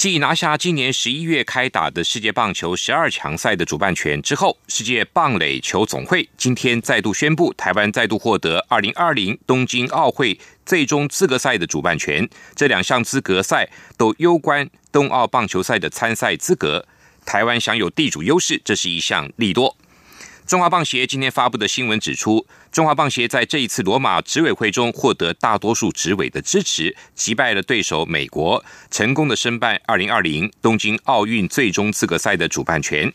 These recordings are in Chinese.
继拿下今年十一月开打的世界棒球十二强赛的主办权之后，世界棒垒球总会今天再度宣布，台湾再度获得二零二零东京奥会最终资格赛的主办权。这两项资格赛都攸关冬奥棒球赛的参赛资格，台湾享有地主优势，这是一项利多。中华棒协今天发布的新闻指出，中华棒协在这一次罗马执委会中获得大多数执委的支持，击败了对手美国，成功的申办二零二零东京奥运最终资格赛的主办权。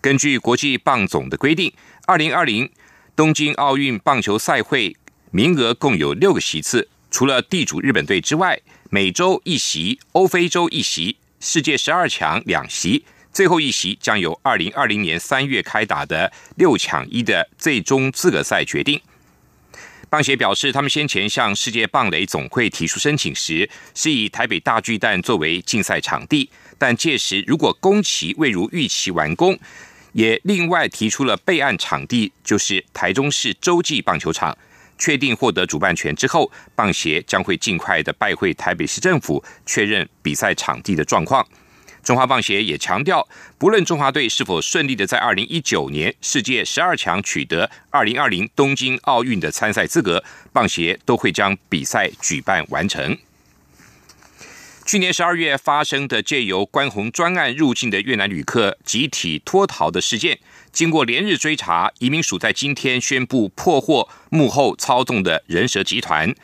根据国际棒总的规定，二零二零东京奥运棒球赛会名额共有六个席次，除了地主日本队之外，美洲一席，欧非洲一席，世界十二强两席。最后一席将由二零二零年三月开打的六抢一的最终资格赛决定。棒协表示，他们先前向世界棒垒总会提出申请时，是以台北大巨蛋作为竞赛场地，但届时如果工期未如预期完工，也另外提出了备案场地，就是台中市洲际棒球场。确定获得主办权之后，棒协将会尽快的拜会台北市政府，确认比赛场地的状况。中华棒协也强调，不论中华队是否顺利的在二零一九年世界十二强取得二零二零东京奥运的参赛资格，棒协都会将比赛举办完成。去年十二月发生的借由关红专案入境的越南旅客集体脱逃的事件，经过连日追查，移民署在今天宣布破获幕后操纵的人蛇集团，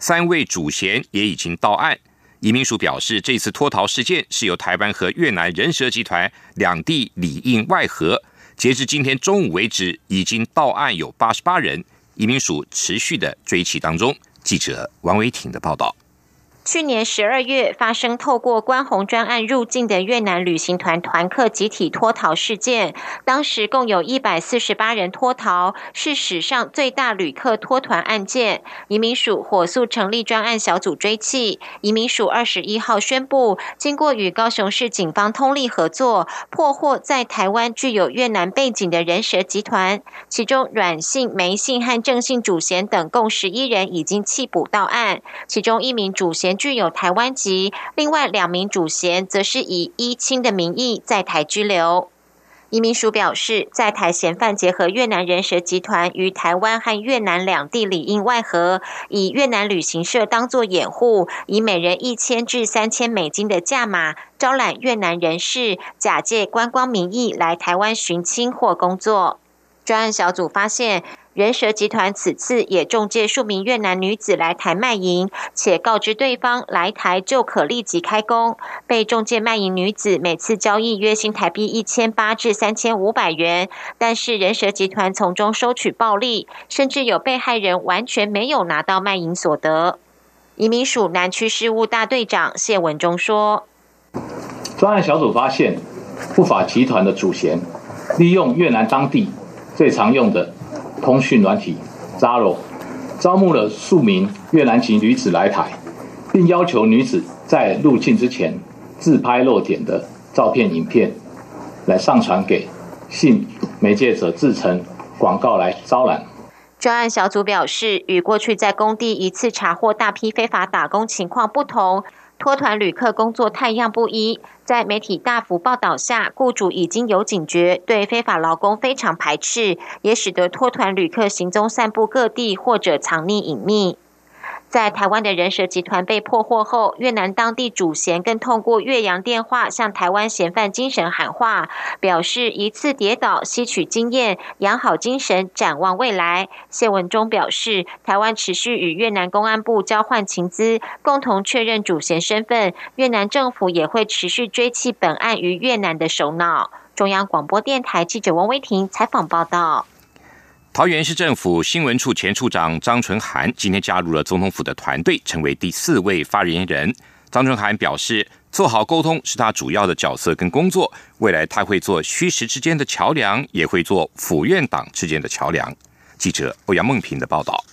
三位主嫌也已经到案。移民署表示，这次脱逃事件是由台湾和越南人蛇集团两地里应外合。截至今天中午为止，已经到案有八十八人。移民署持续的追缉当中。记者王维挺的报道。去年十二月发生透过关红专案入境的越南旅行团团客集体脱逃事件，当时共有一百四十八人脱逃，是史上最大旅客脱团案件。移民署火速成立专案小组追缉。移民署二十一号宣布，经过与高雄市警方通力合作，破获在台湾具有越南背景的人蛇集团，其中阮姓、梅姓和郑姓主嫌等共十一人已经弃捕到案，其中一名主嫌。具有台湾籍，另外两名主嫌则是以依亲的名义在台拘留。移民署表示，在台嫌犯结合越南人蛇集团于台湾和越南两地里应外合，以越南旅行社当作掩护，以每人一千至三千美金的价码招揽越南人士，假借观光名义来台湾寻亲或工作。专案小组发现。人蛇集团此次也中介数名越南女子来台卖淫，且告知对方来台就可立即开工。被中介卖淫女子每次交易约新台币一千八至三千五百元，但是人蛇集团从中收取暴利，甚至有被害人完全没有拿到卖淫所得。移民署南区事务大队长谢文忠说：“专案小组发现，不法集团的主嫌利用越南当地最常用的。”通讯软体 Zaro 招募了数名越南籍女子来台，并要求女子在入境之前自拍露点的照片、影片，来上传给性媒介者制成广告来招揽。专案小组表示，与过去在工地一次查获大批非法打工情况不同。脱团旅客工作太样不一，在媒体大幅报道下，雇主已经有警觉，对非法劳工非常排斥，也使得脱团旅客行踪散布各地或者藏匿隐秘。在台湾的人蛇集团被破获后，越南当地主嫌更通过越洋电话向台湾嫌犯精神喊话，表示一次跌倒吸取经验，养好精神，展望未来。谢文忠表示，台湾持续与越南公安部交换情资，共同确认主嫌身份。越南政府也会持续追缉本案于越南的首脑。中央广播电台记者王威婷采访报道。桃园市政府新闻处前处长张纯涵今天加入了总统府的团队，成为第四位发言人。张纯涵表示，做好沟通是他主要的角色跟工作，未来他会做虚实之间的桥梁，也会做府院党之间的桥梁。记者欧阳梦平的报道。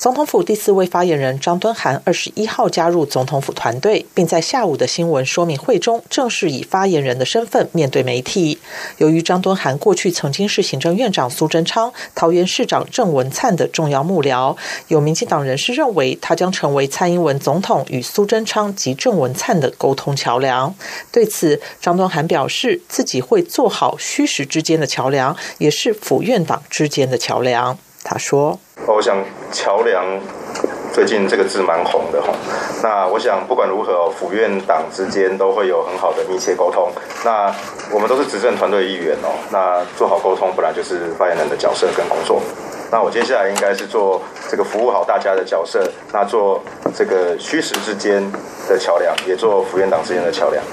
总统府第四位发言人张敦涵二十一号加入总统府团队，并在下午的新闻说明会中正式以发言人的身份面对媒体。由于张敦涵过去曾经是行政院长苏贞昌、桃园市长郑文灿的重要幕僚，有民进党人士认为他将成为蔡英文总统与苏贞昌及郑文灿的沟通桥梁。对此，张敦涵表示自己会做好虚实之间的桥梁，也是府院党之间的桥梁。他说。我想桥梁最近这个字蛮红的哈。那我想不管如何，府院党之间都会有很好的密切沟通。那我们都是执政团队一员哦。那做好沟通，本来就是发言人的角色跟工作。那我接下来应该是做这个服务好大家的角色。那做这个虚实之间的桥梁，也做府院党之间的桥梁。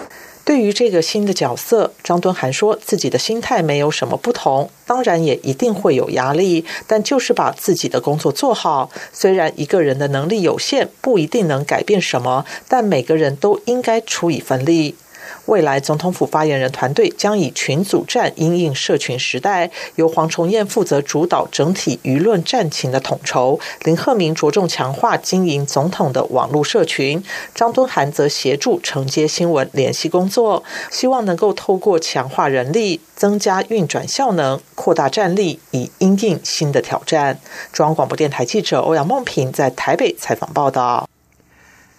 对于这个新的角色，张敦涵说自己的心态没有什么不同，当然也一定会有压力，但就是把自己的工作做好。虽然一个人的能力有限，不一定能改变什么，但每个人都应该出一份力。未来总统府发言人团队将以群组战因应社群时代，由黄崇彦负责主导整体舆论战情的统筹，林鹤明着重强化经营总统的网络社群，张敦涵则协助承接新闻联系工作，希望能够透过强化人力、增加运转效能、扩大战力，以应应新的挑战。中央广播电台记者欧阳梦平在台北采访报道。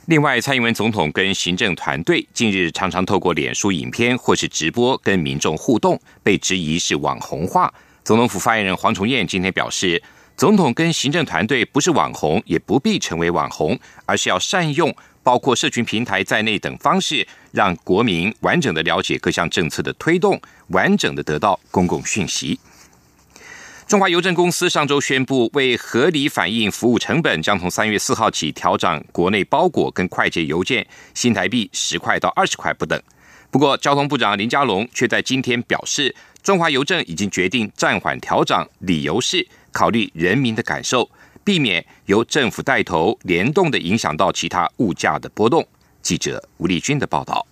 另外，蔡英文总统跟行政团队近日常常透过脸书影片或是直播跟民众互动，被质疑是网红化。总统府发言人黄崇彦今天表示，总统跟行政团队不是网红，也不必成为网红，而是要善用包括社群平台在内等方式，让国民完整的了解各项政策的推动，完整的得到公共讯息。中华邮政公司上周宣布，为合理反映服务成本，将从三月四号起调整国内包裹跟快捷邮件新台币十块到二十块不等。不过，交通部长林佳龙却在今天表示，中华邮政已经决定暂缓调整，理由是考虑人民的感受，避免由政府带头联动的影响到其他物价的波动。记者吴丽君的报道。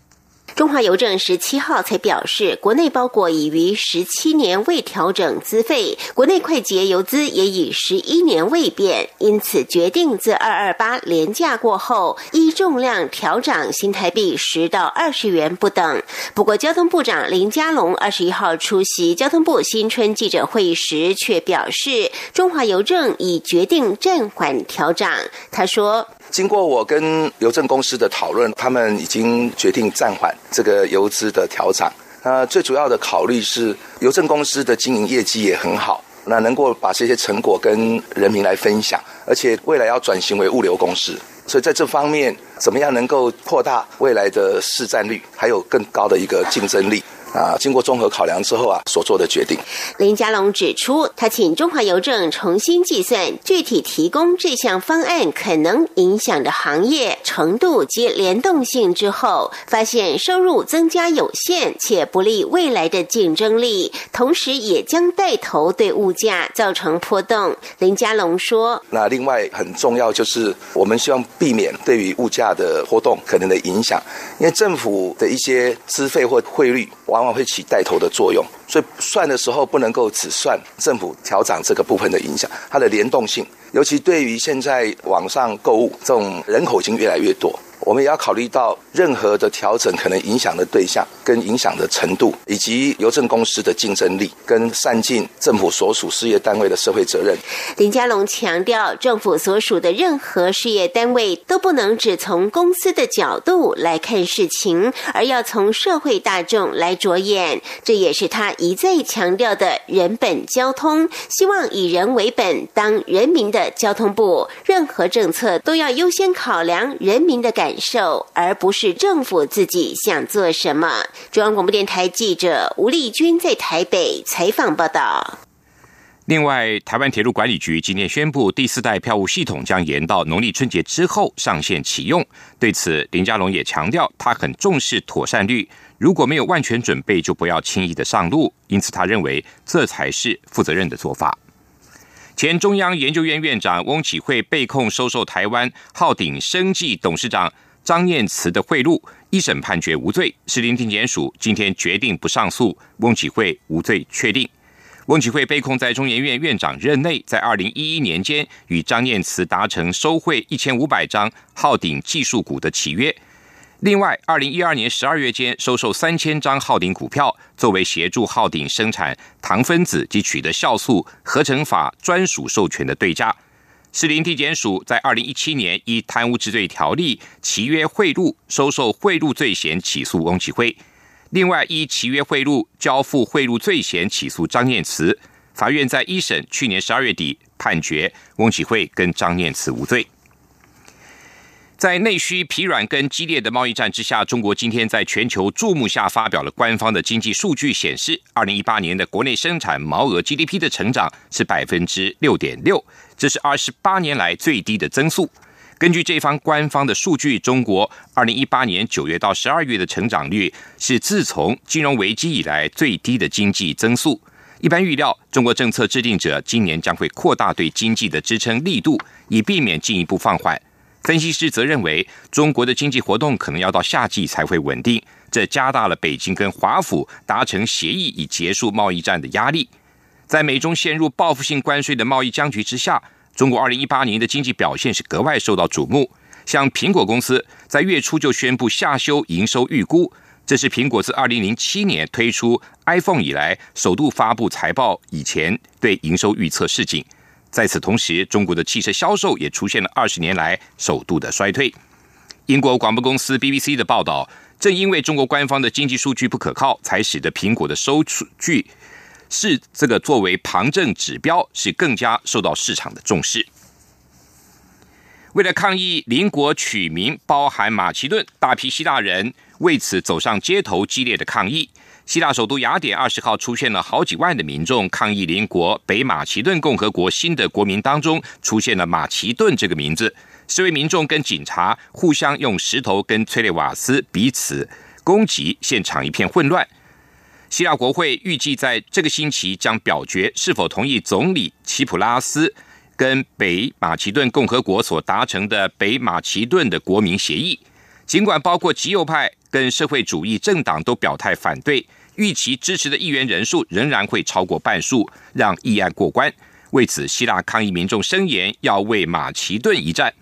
中华邮政十七号才表示，国内包裹已于十七年未调整资费，国内快捷邮资也已十一年未变，因此决定自二二八廉价过后，依重量调涨新台币十到二十元不等。不过，交通部长林佳龙二十一号出席交通部新春记者会时，却表示，中华邮政已决定暂缓调涨。他说。经过我跟邮政公司的讨论，他们已经决定暂缓这个邮资的调涨。那最主要的考虑是，邮政公司的经营业绩也很好，那能够把这些成果跟人民来分享，而且未来要转型为物流公司，所以在这方面，怎么样能够扩大未来的市占率，还有更高的一个竞争力。啊，经过综合考量之后啊，所做的决定。林佳龙指出，他请中华邮政重新计算具体提供这项方案可能影响的行业程度及联动性之后，发现收入增加有限，且不利未来的竞争力，同时也将带头对物价造成波动。林佳龙说：“那另外很重要就是，我们希望避免对于物价的波动可能的影响，因为政府的一些资费或汇率往会起带头的作用，所以算的时候不能够只算政府调整这个部分的影响，它的联动性，尤其对于现在网上购物这种人口已经越来越多。我们也要考虑到任何的调整可能影响的对象、跟影响的程度，以及邮政公司的竞争力，跟善尽政府所属事业单位的社会责任。林佳龙强调，政府所属的任何事业单位都不能只从公司的角度来看事情，而要从社会大众来着眼。这也是他一再强调的人本交通，希望以人为本，当人民的交通部，任何政策都要优先考量人民的感。感受，而不是政府自己想做什么。中央广播电台记者吴丽君在台北采访报道。另外，台湾铁路管理局今天宣布，第四代票务系统将延到农历春节之后上线启用。对此，林佳龙也强调，他很重视妥善率，如果没有万全准备，就不要轻易的上路。因此，他认为这才是负责任的做法。前中央研究院院长翁启惠被控收受台湾浩鼎生技董事长张念慈的贿赂，一审判决无罪。士林地检署今天决定不上诉，翁启惠无罪确定。翁启惠被控在中研院院长任内，在二零一一年间与张念慈达成收贿一千五百张浩鼎技术股的契约。另外，二零一二年十二月间收受三千张浩鼎股票，作为协助浩鼎生产糖分子及取得酵素合成法专属授权的对价。士林地检署在二零一七年以贪污治罪条例契约贿赂、收受贿赂罪嫌起诉翁启辉。另外，依契约贿赂、交付贿赂罪嫌起诉张念慈。法院在一审去年十二月底判决翁启辉跟张念慈无罪。在内需疲软跟激烈的贸易战之下，中国今天在全球注目下发表了官方的经济数据，显示二零一八年的国内生产毛额 GDP 的成长是百分之六点六，这是二十八年来最低的增速。根据这方官方的数据，中国二零一八年九月到十二月的成长率是自从金融危机以来最低的经济增速。一般预料，中国政策制定者今年将会扩大对经济的支撑力度，以避免进一步放缓。分析师则认为，中国的经济活动可能要到夏季才会稳定，这加大了北京跟华府达成协议以结束贸易战的压力。在美中陷入报复性关税的贸易僵局之下，中国二零一八年的经济表现是格外受到瞩目。像苹果公司在月初就宣布下修营收预估，这是苹果自二零零七年推出 iPhone 以来首度发布财报以前对营收预测示警。在此同时，中国的汽车销售也出现了二十年来首度的衰退。英国广播公司 BBC 的报道，正因为中国官方的经济数据不可靠，才使得苹果的收据是这个作为旁证指标，是更加受到市场的重视。为了抗议邻国取名包含马其顿，大批希腊人为此走上街头，激烈的抗议。希腊首都雅典二十号出现了好几万的民众抗议邻国北马其顿共和国新的国民当中出现了马其顿这个名字，示威民众跟警察互相用石头跟催泪瓦斯彼此攻击，现场一片混乱。希腊国会预计在这个星期将表决是否同意总理齐普拉斯跟北马其顿共和国所达成的北马其顿的国民协议，尽管包括极右派跟社会主义政党都表态反对。预期支持的议员人数仍然会超过半数，让议案过关。为此，希腊抗议民众声言要为马其顿一战。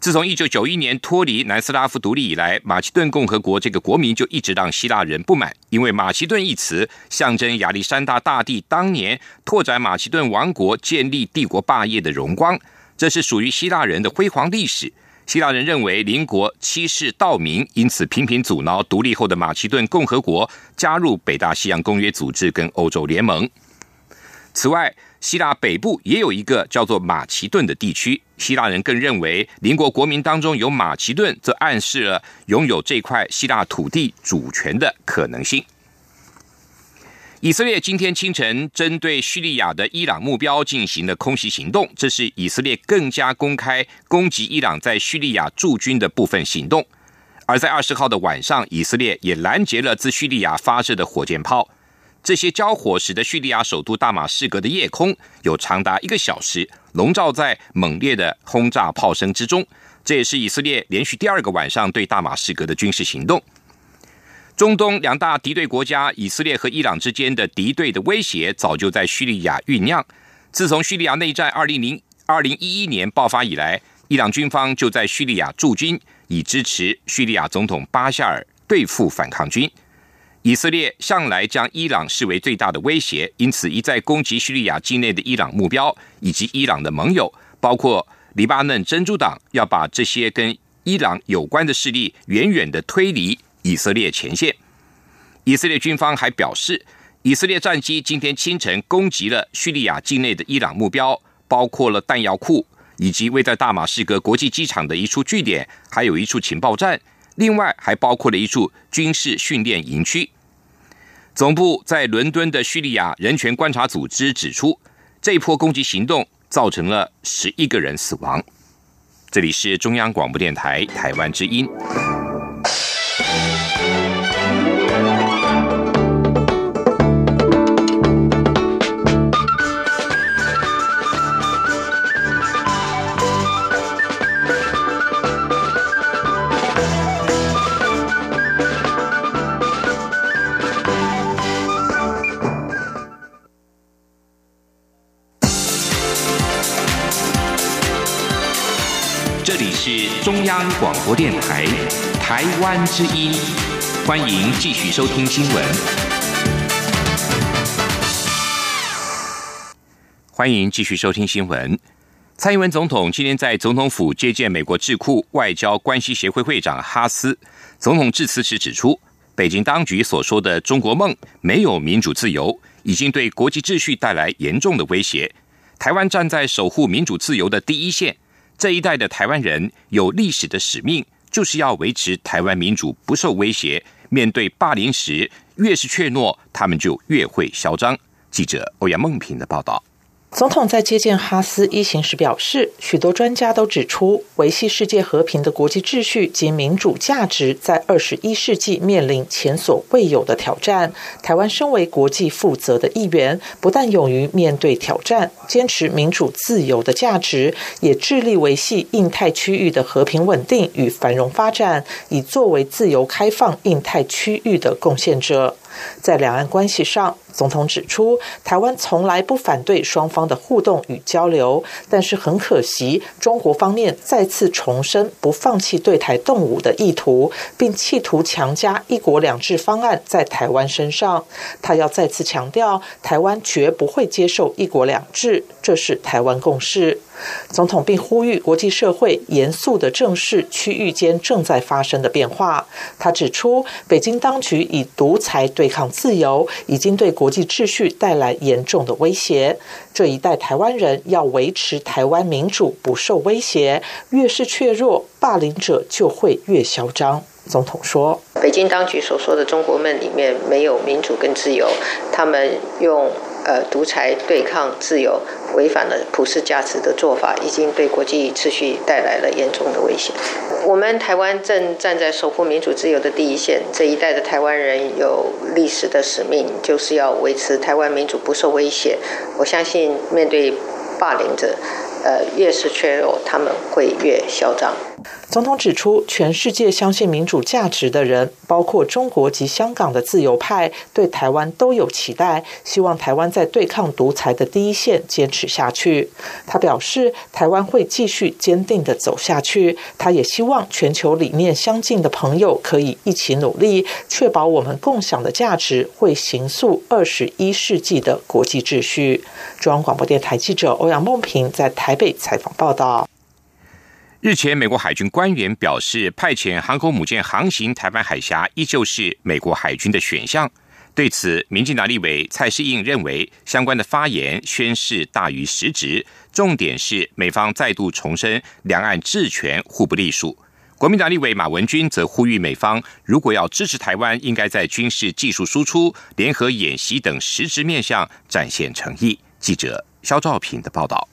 自从一九九一年脱离南斯拉夫独立以来，马其顿共和国这个国民就一直让希腊人不满，因为马其顿一词象征亚历山大大帝当年拓展马其顿王国、建立帝国霸业的荣光，这是属于希腊人的辉煌历史。希腊人认为邻国欺世盗名，因此频频阻挠独立后的马其顿共和国加入北大西洋公约组织跟欧洲联盟。此外，希腊北部也有一个叫做马其顿的地区，希腊人更认为邻国国民当中有马其顿，则暗示了拥有这块希腊土地主权的可能性。以色列今天清晨针对叙利亚的伊朗目标进行了空袭行动，这是以色列更加公开攻击伊朗在叙利亚驻军的部分行动。而在二十号的晚上，以色列也拦截了自叙利亚发射的火箭炮。这些交火使得叙利亚首都大马士革的夜空有长达一个小时笼罩在猛烈的轰炸炮声之中。这也是以色列连续第二个晚上对大马士革的军事行动。中东两大敌对国家以色列和伊朗之间的敌对的威胁早就在叙利亚酝酿。自从叙利亚内战二零零二零一一年爆发以来，伊朗军方就在叙利亚驻军，以支持叙利亚总统巴夏尔对付反抗军。以色列向来将伊朗视为最大的威胁，因此一再攻击叙利亚境内的伊朗目标以及伊朗的盟友，包括黎巴嫩真主党，要把这些跟伊朗有关的势力远远的推离。以色列前线，以色列军方还表示，以色列战机今天清晨攻击了叙利亚境内的伊朗目标，包括了弹药库以及位在大马士革国际机场的一处据点，还有一处情报站，另外还包括了一处军事训练营区。总部在伦敦的叙利亚人权观察组织指出，这一波攻击行动造成了十一个人死亡。这里是中央广播电台台湾之音。是中央广播电台台湾之音，欢迎继续收听新闻。欢迎继续收听新闻。蔡英文总统今天在总统府接见美国智库外交关系协会会长哈斯。总统致辞时指出，北京当局所说的“中国梦”没有民主自由，已经对国际秩序带来严重的威胁。台湾站在守护民主自由的第一线，这一代的台湾人有历史的使命，就是要维持台湾民主不受威胁。面对霸凌时，越是怯懦，他们就越会嚣张。记者欧阳梦平的报道。总统在接见哈斯一行时表示，许多专家都指出，维系世界和平的国际秩序及民主价值在二十一世纪面临前所未有的挑战。台湾身为国际负责的一员，不但勇于面对挑战，坚持民主自由的价值，也致力维系印太区域的和平稳定与繁荣发展，以作为自由开放印太区域的贡献者。在两岸关系上，总统指出，台湾从来不反对双方的互动与交流，但是很可惜，中国方面再次重申不放弃对台动武的意图，并企图强加“一国两制”方案在台湾身上。他要再次强调，台湾绝不会接受“一国两制”，这是台湾共识。总统并呼吁国际社会严肃的正视区域间正在发生的变化。他指出，北京当局以独裁对抗自由，已经对国际秩序带来严重的威胁。这一代台湾人要维持台湾民主不受威胁，越是怯弱，霸凌者就会越嚣张。总统说：“北京当局所说的中国梦里面没有民主跟自由，他们用。”呃，独裁对抗自由，违反了普世价值的做法，已经对国际秩序带来了严重的危险。我们台湾正站在守护民主自由的第一线，这一代的台湾人有历史的使命，就是要维持台湾民主不受威胁。我相信，面对霸凌者，呃，越是脆弱，他们会越嚣张。总统指出，全世界相信民主价值的人，包括中国及香港的自由派，对台湾都有期待，希望台湾在对抗独裁的第一线坚持下去。他表示，台湾会继续坚定的走下去。他也希望全球理念相近的朋友可以一起努力，确保我们共享的价值会形塑二十一世纪的国际秩序。中央广播电台记者欧阳梦平在台北采访报道。日前，美国海军官员表示，派遣航空母舰航行台湾海峡依旧是美国海军的选项。对此，民进党立委蔡世应认为，相关的发言宣示大于实质，重点是美方再度重申两岸治权互不隶属。国民党立委马文君则呼吁美方，如果要支持台湾，应该在军事技术输出、联合演习等实质面向展现诚意。记者肖兆平的报道。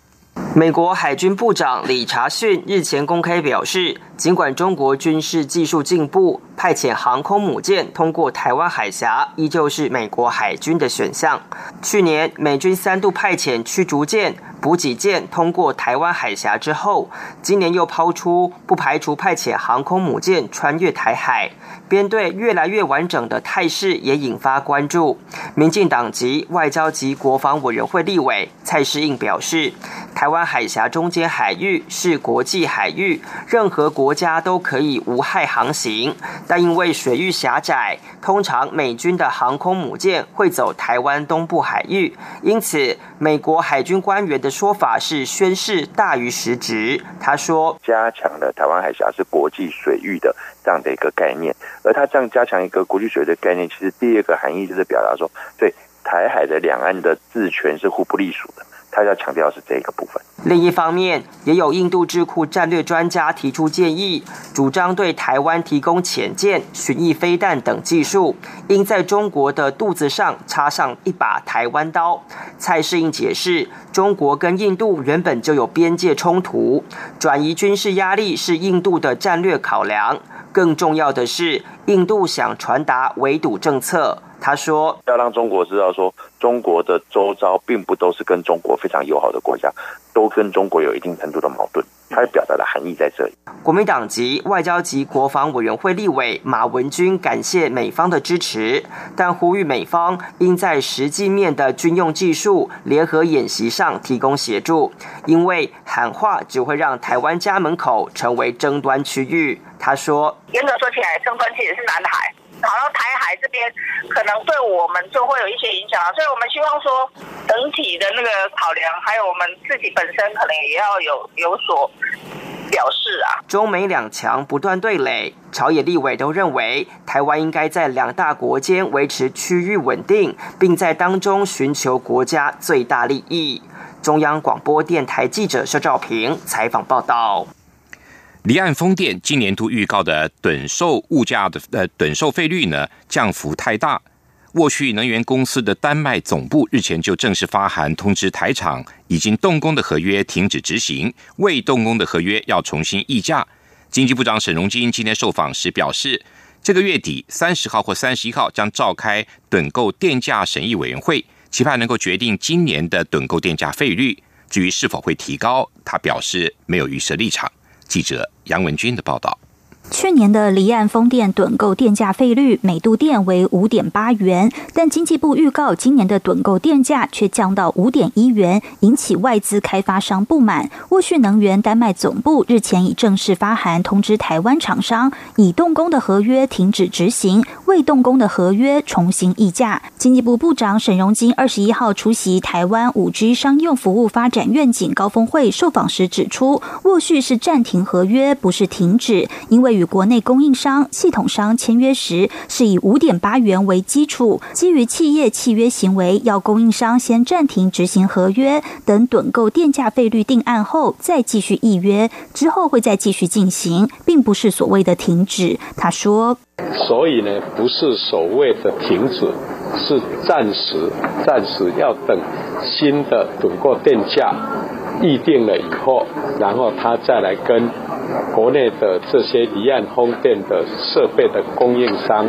美国海军部长理查逊日前公开表示，尽管中国军事技术进步，派遣航空母舰通过台湾海峡依旧是美国海军的选项。去年美军三度派遣驱逐舰、补给舰通过台湾海峡之后，今年又抛出不排除派遣航空母舰穿越台海。编队越来越完整的态势也引发关注。民进党籍外交及国防委员会立委蔡世应表示，台湾海峡中间海域是国际海域，任何国家都可以无害航行，但因为水域狭窄，通常美军的航空母舰会走台湾东部海域，因此美国海军官员的说法是宣誓大于实质。他说：“加强了台湾海峡是国际水域的。”这样的一个概念，而他这样加强一个国际水域的概念，其实第二个含义就是表达说，对台海的两岸的治权是互不隶属的。他要强调是这个部分。另一方面，也有印度智库战略专家提出建议，主张对台湾提供潜舰、巡弋飞弹等技术，应在中国的肚子上插上一把台湾刀。蔡世应解释，中国跟印度原本就有边界冲突，转移军事压力是印度的战略考量。更重要的是，印度想传达围堵政策。他说：“要让中国知道，说中国的周遭并不都是跟中国非常友好的国家，都跟中国有一定程度的矛盾。”他表达的含义在这里。国民党籍外交及国防委员会立委马文君感谢美方的支持，但呼吁美方应在实际面的军用技术、联合演习上提供协助，因为喊话只会让台湾家门口成为争端区域。他说：“严格说起来，争端其实是南海。”跑到台海这边，可能对我们就会有一些影响所以我们希望说，整体的那个考量，还有我们自己本身，可能也要有有所表示啊。中美两强不断对垒，朝野立委都认为，台湾应该在两大国间维持区域稳定，并在当中寻求国家最大利益。中央广播电台记者肖兆平采访报道。离岸风电今年度预告的趸售物价的呃趸售费率呢降幅太大，沃旭能源公司的丹麦总部日前就正式发函通知台厂，已经动工的合约停止执行，未动工的合约要重新议价。经济部长沈荣金今天受访时表示，这个月底三十号或三十一号将召开趸购电价审议委员会，期盼能够决定今年的趸购电价费率。至于是否会提高，他表示没有预设立场。记者杨文军的报道。去年的离岸风电趸购电价费率每度电为五点八元，但经济部预告今年的趸购电价却降到五点一元，引起外资开发商不满。沃旭能源丹麦总部日前已正式发函通知台湾厂商，已动工的合约停止执行，未动工的合约重新议价。经济部部长沈荣金二十一号出席台湾五 G 商用服务发展愿景高峰会受访时指出，沃旭是暂停合约，不是停止，因为。与国内供应商、系统商签约时，是以五点八元为基础。基于企业契约行为，要供应商先暂停执行合约，等趸购电价费率定案后再继续预约，之后会再继续进行，并不是所谓的停止。他说：“所以呢，不是所谓的停止，是暂时，暂时要等新的趸购电价议定了以后，然后他再来跟。”国内的这些离岸风电的设备的供应商、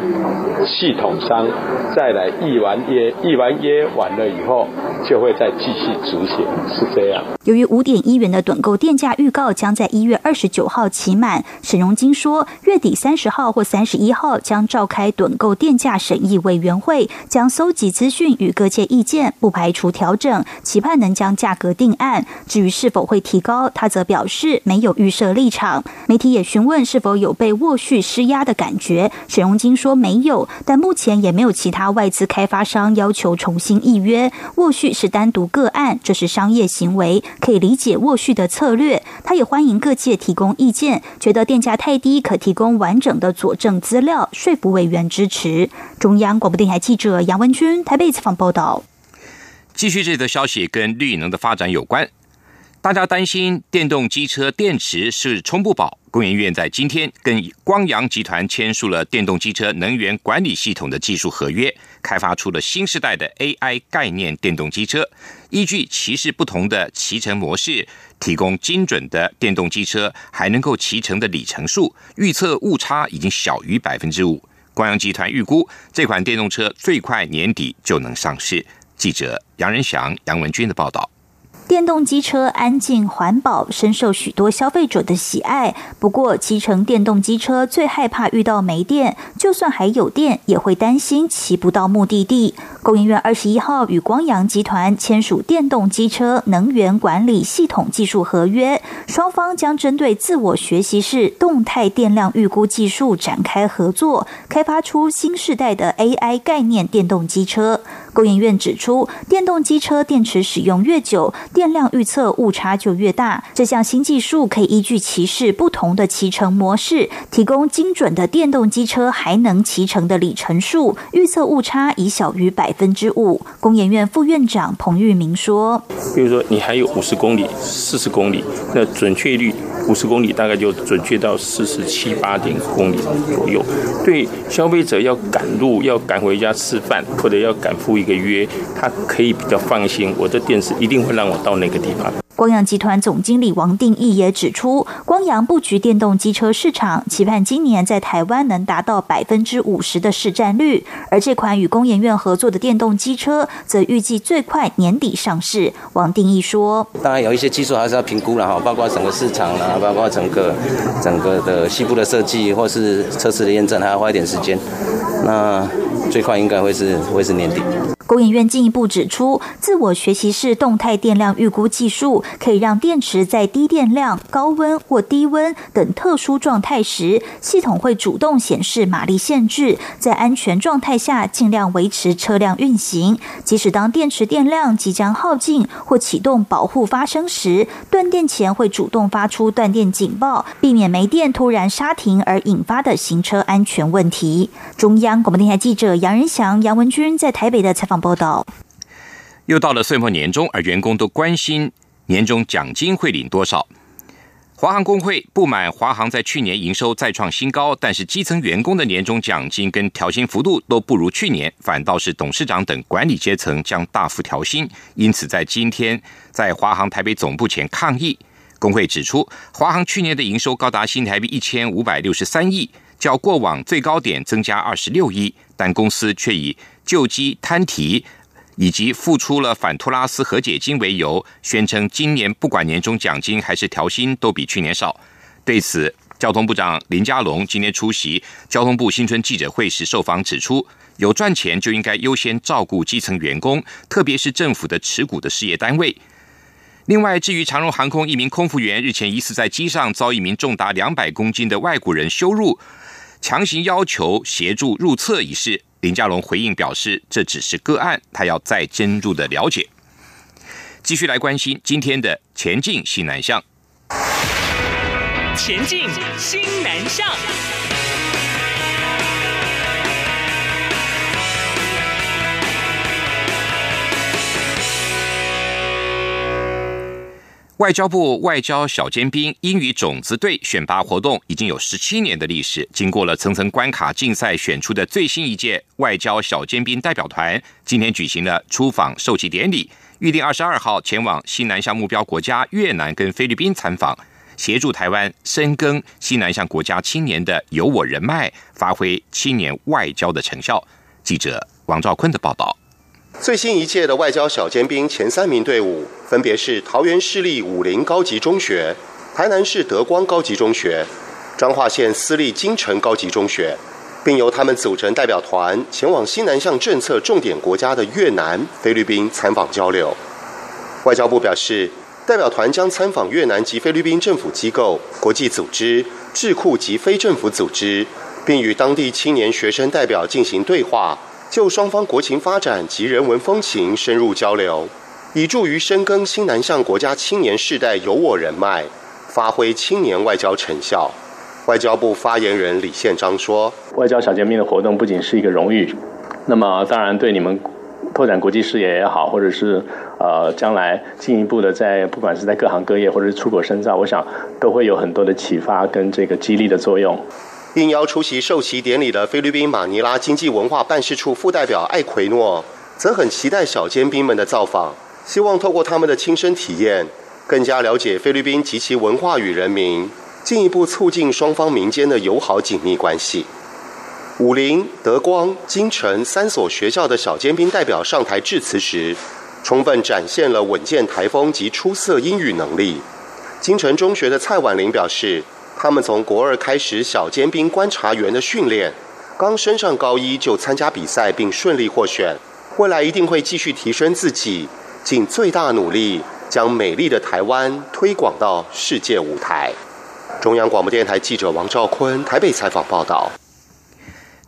系统商，再来议完约，议完约完了以后，就会再继续执行，是这样。由于五点一元的趸购电价预告将在一月二十九号期满，沈荣金说，月底三十号或三十一号将召开趸购电价审议委员会，将搜集资讯与各界意见，不排除调整，期盼能将价格定案。至于是否会提高，他则表示没有预设立场。媒体也询问是否有被沃旭施压的感觉，沈荣金说没有，但目前也没有其他外资开发商要求重新预约。沃旭是单独个案，这是商业行为，可以理解沃旭的策略。他也欢迎各界提供意见，觉得电价太低，可提供完整的佐证资料，说服委员支持。中央广播电台记者杨文君台北采访报道。继续这则消息跟绿能的发展有关。大家担心电动机车电池是充不饱，工研院在今天跟光阳集团签署了电动机车能源管理系统的技术合约，开发出了新时代的 AI 概念电动机车，依据骑士不同的骑乘模式，提供精准的电动机车还能够骑乘的里程数，预测误差已经小于百分之五。光阳集团预估这款电动车最快年底就能上市。记者杨仁祥、杨文军的报道。电动机车安静环保，深受许多消费者的喜爱。不过，骑乘电动机车最害怕遇到没电，就算还有电，也会担心骑不到目的地。工研院二十一号与光阳集团签署电动机车能源管理系统技术合约，双方将针对自我学习式动态电量预估技术展开合作，开发出新时代的 AI 概念电动机车。工研院指出，电动机车电池使用越久，电量预测误差就越大。这项新技术可以依据骑士不同的骑乘模式，提供精准的电动机车还能骑乘的里程数，预测误差已小于百分之五。工研院副院长彭玉明说：“比如说，你还有五十公里、四十公里，那准确率五十公里大概就准确到四十七八点公里左右。对消费者要赶路、要赶回家吃饭，或者要赶赴。”一个约，他可以比较放心，我的电池一定会让我到那个地方。光阳集团总经理王定义也指出，光阳布局电动机车市场，期盼今年在台湾能达到百分之五十的市占率。而这款与工研院合作的电动机车，则预计最快年底上市。王定义说：“当然有一些技术还是要评估了哈，包括整个市场啦，包括整个整个的西部的设计，或是测试的验证，还要花一点时间。那最快应该会是会是年底。”工研院进一步指出，自我学习式动态电量预估技术可以让电池在低电量、高温或低温等特殊状态时，系统会主动显示马力限制，在安全状态下尽量维持车辆运行。即使当电池电量即将耗尽或启动保护发生时，断电前会主动发出断电警报，避免没电突然刹停而引发的行车安全问题。中央广播电台记者杨仁祥、杨文君在台北的采访。报道，又到了岁末年终，而员工都关心年终奖金会领多少。华航工会不满华航在去年营收再创新高，但是基层员工的年终奖金跟调薪幅度都不如去年，反倒是董事长等管理阶层将大幅调薪，因此在今天在华航台北总部前抗议。工会指出，华航去年的营收高达新台币一千五百六十三亿，较过往最高点增加二十六亿，但公司却以救机摊提以及付出了反托拉斯和解金为由，宣称今年不管年终奖金还是调薪都比去年少。对此，交通部长林佳龙今天出席交通部新春记者会时受访指出，有赚钱就应该优先照顾基层员工，特别是政府的持股的事业单位。另外，至于长荣航空一名空服员日前疑似在机上遭一名重达两百公斤的外国人羞辱，强行要求协助入册一事。林佳龙回应表示，这只是个案，他要再深入的了解。继续来关心今天的前进新南向。前进新南向。外交部外交小尖兵英语种子队选拔活动已经有十七年的历史，经过了层层关卡竞赛选出的最新一届外交小尖兵代表团，今天举行了出访授旗典礼，预定二十二号前往西南向目标国家越南跟菲律宾参访，协助台湾深耕西南向国家青年的有我人脉，发挥青年外交的成效。记者王兆坤的报道。最新一届的外交小尖兵前三名队伍分别是桃园市立武林高级中学、台南市德光高级中学、彰化县私立金城高级中学，并由他们组成代表团前往西南向政策重点国家的越南、菲律宾参访交流。外交部表示，代表团将参访越南及菲律宾政府机构、国际组织、智库及非政府组织，并与当地青年学生代表进行对话。就双方国情发展及人文风情深入交流，以助于深耕新南向国家青年世代有我人脉，发挥青年外交成效。外交部发言人李宪章说：“外交小尖兵的活动不仅是一个荣誉，那么当然对你们拓展国际视野也好，或者是呃将来进一步的在不管是在各行各业或者是出国深造，我想都会有很多的启发跟这个激励的作用。”应邀出席授旗典礼的菲律宾马尼拉经济文化办事处副代表艾奎诺，则很期待小尖兵们的造访，希望透过他们的亲身体验，更加了解菲律宾及其文化与人民，进一步促进双方民间的友好紧密关系。武林、德光、金城三所学校的小尖兵代表上台致辞时，充分展现了稳健台风及出色英语能力。金城中学的蔡婉玲表示。他们从国二开始小尖兵观察员的训练，刚升上高一就参加比赛并顺利获选，未来一定会继续提升自己，尽最大努力将美丽的台湾推广到世界舞台。中央广播电台记者王兆坤台北采访报道。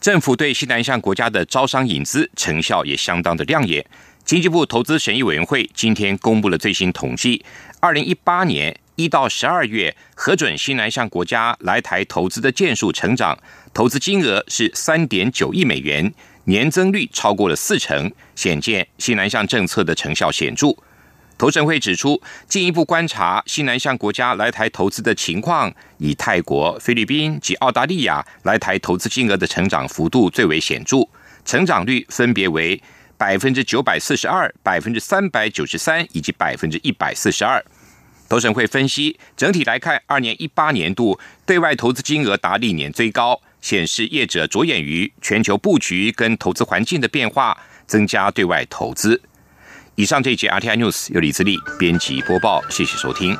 政府对西南向国家的招商引资成效也相当的亮眼。经济部投资审议委员会今天公布了最新统计，二零一八年。一到十二月核准西南向国家来台投资的件数成长，投资金额是三点九亿美元，年增率超过了四成，显见西南向政策的成效显著。投审会指出，进一步观察西南向国家来台投资的情况，以泰国、菲律宾及澳大利亚来台投资金额的成长幅度最为显著，成长率分别为百分之九百四十二、百分之三百九十三以及百分之一百四十二。投审会分析，整体来看，二年一八年度对外投资金额达历年最高，显示业者着眼于全球布局跟投资环境的变化，增加对外投资。以上这一节 RTI News 由李自立编辑播报，谢谢收听。